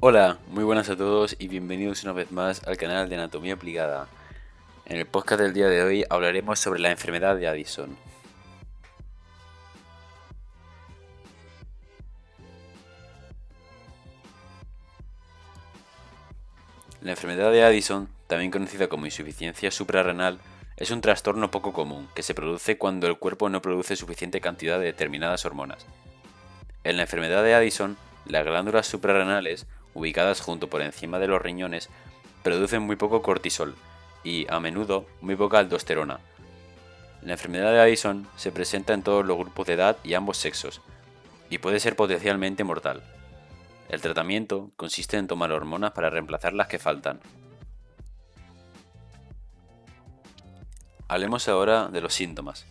Hola, muy buenas a todos y bienvenidos una vez más al canal de Anatomía Aplicada. En el podcast del día de hoy hablaremos sobre la enfermedad de Addison. La enfermedad de Addison, también conocida como insuficiencia suprarrenal, es un trastorno poco común que se produce cuando el cuerpo no produce suficiente cantidad de determinadas hormonas. En la enfermedad de Addison, las glándulas suprarrenales ubicadas junto por encima de los riñones, producen muy poco cortisol y, a menudo, muy poca aldosterona. La enfermedad de Addison se presenta en todos los grupos de edad y ambos sexos, y puede ser potencialmente mortal. El tratamiento consiste en tomar hormonas para reemplazar las que faltan. Hablemos ahora de los síntomas.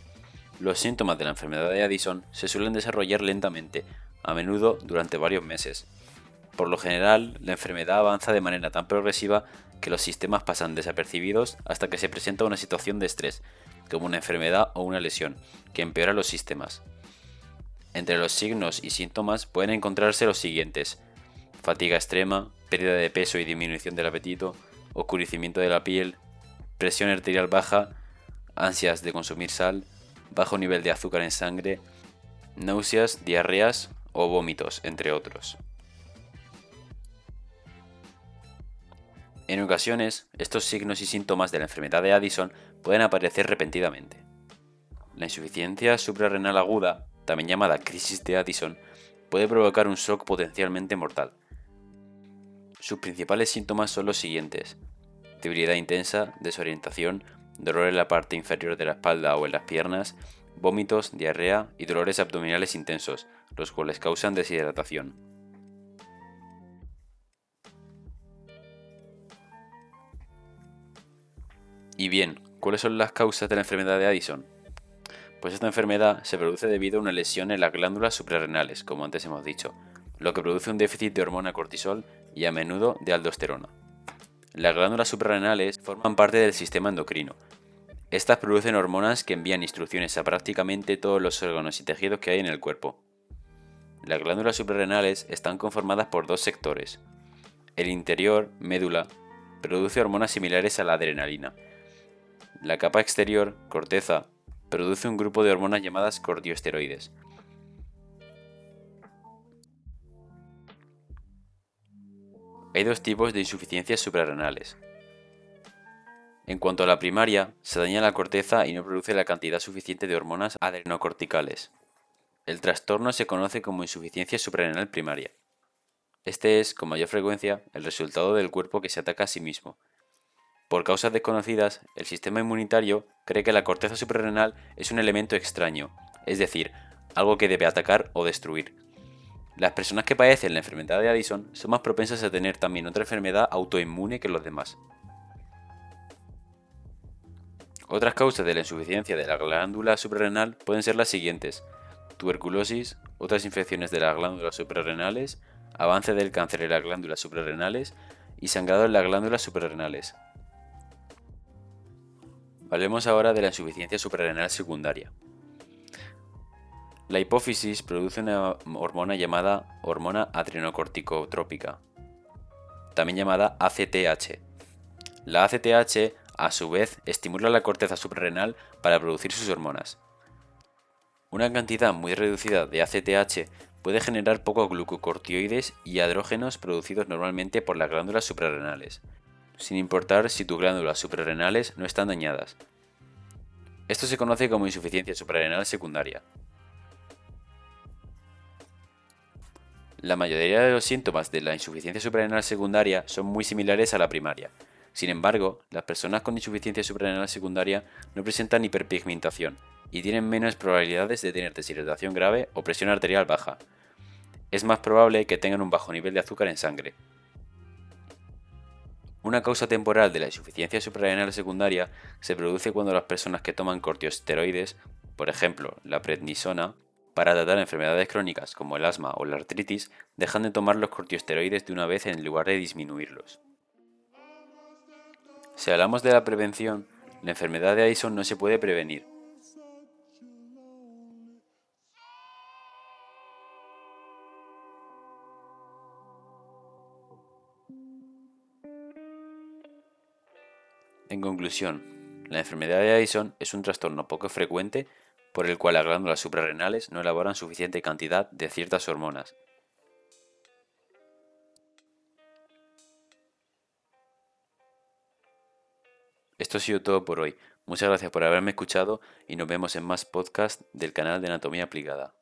Los síntomas de la enfermedad de Addison se suelen desarrollar lentamente, a menudo durante varios meses. Por lo general, la enfermedad avanza de manera tan progresiva que los sistemas pasan desapercibidos hasta que se presenta una situación de estrés, como una enfermedad o una lesión, que empeora los sistemas. Entre los signos y síntomas pueden encontrarse los siguientes. Fatiga extrema, pérdida de peso y disminución del apetito, oscurecimiento de la piel, presión arterial baja, ansias de consumir sal, bajo nivel de azúcar en sangre, náuseas, diarreas o vómitos, entre otros. En ocasiones, estos signos y síntomas de la enfermedad de Addison pueden aparecer repentinamente. La insuficiencia suprarrenal aguda, también llamada crisis de Addison, puede provocar un shock potencialmente mortal. Sus principales síntomas son los siguientes: debilidad intensa, desorientación, dolor en la parte inferior de la espalda o en las piernas, vómitos, diarrea y dolores abdominales intensos, los cuales causan deshidratación. Y bien, ¿cuáles son las causas de la enfermedad de Addison? Pues esta enfermedad se produce debido a una lesión en las glándulas suprarrenales, como antes hemos dicho, lo que produce un déficit de hormona cortisol y a menudo de aldosterona. Las glándulas suprarrenales forman parte del sistema endocrino. Estas producen hormonas que envían instrucciones a prácticamente todos los órganos y tejidos que hay en el cuerpo. Las glándulas suprarrenales están conformadas por dos sectores. El interior, médula, produce hormonas similares a la adrenalina, la capa exterior, corteza, produce un grupo de hormonas llamadas corticosteroides. Hay dos tipos de insuficiencias suprarrenales. En cuanto a la primaria, se daña la corteza y no produce la cantidad suficiente de hormonas adrenocorticales. El trastorno se conoce como insuficiencia suprarrenal primaria. Este es, con mayor frecuencia, el resultado del cuerpo que se ataca a sí mismo, por causas desconocidas, el sistema inmunitario cree que la corteza suprarrenal es un elemento extraño, es decir, algo que debe atacar o destruir. Las personas que padecen la enfermedad de Addison son más propensas a tener también otra enfermedad autoinmune que los demás. Otras causas de la insuficiencia de la glándula suprarrenal pueden ser las siguientes: tuberculosis, otras infecciones de las glándulas suprarrenales, avance del cáncer en las glándulas suprarrenales y sangrado en las glándulas suprarrenales. Hablemos ahora de la insuficiencia suprarrenal secundaria. La hipófisis produce una hormona llamada hormona adrenocorticotrópica, también llamada ACTH. La ACTH, a su vez, estimula la corteza suprarrenal para producir sus hormonas. Una cantidad muy reducida de ACTH puede generar pocos glucocortioides y adrógenos producidos normalmente por las glándulas suprarrenales, sin importar si tus glándulas suprarrenales no están dañadas. Esto se conoce como insuficiencia suprarrenal secundaria. La mayoría de los síntomas de la insuficiencia suprarrenal secundaria son muy similares a la primaria. Sin embargo, las personas con insuficiencia suprarrenal secundaria no presentan hiperpigmentación y tienen menos probabilidades de tener deshidratación grave o presión arterial baja. Es más probable que tengan un bajo nivel de azúcar en sangre, una causa temporal de la insuficiencia suprarrenal secundaria se produce cuando las personas que toman corticosteroides, por ejemplo la prednisona, para tratar enfermedades crónicas como el asma o la artritis, dejan de tomar los corticosteroides de una vez en lugar de disminuirlos. Si hablamos de la prevención, la enfermedad de Addison no se puede prevenir, En conclusión, la enfermedad de Addison es un trastorno poco frecuente por el cual las glándulas suprarrenales no elaboran suficiente cantidad de ciertas hormonas. Esto ha sido todo por hoy. Muchas gracias por haberme escuchado y nos vemos en más podcasts del canal de Anatomía Aplicada.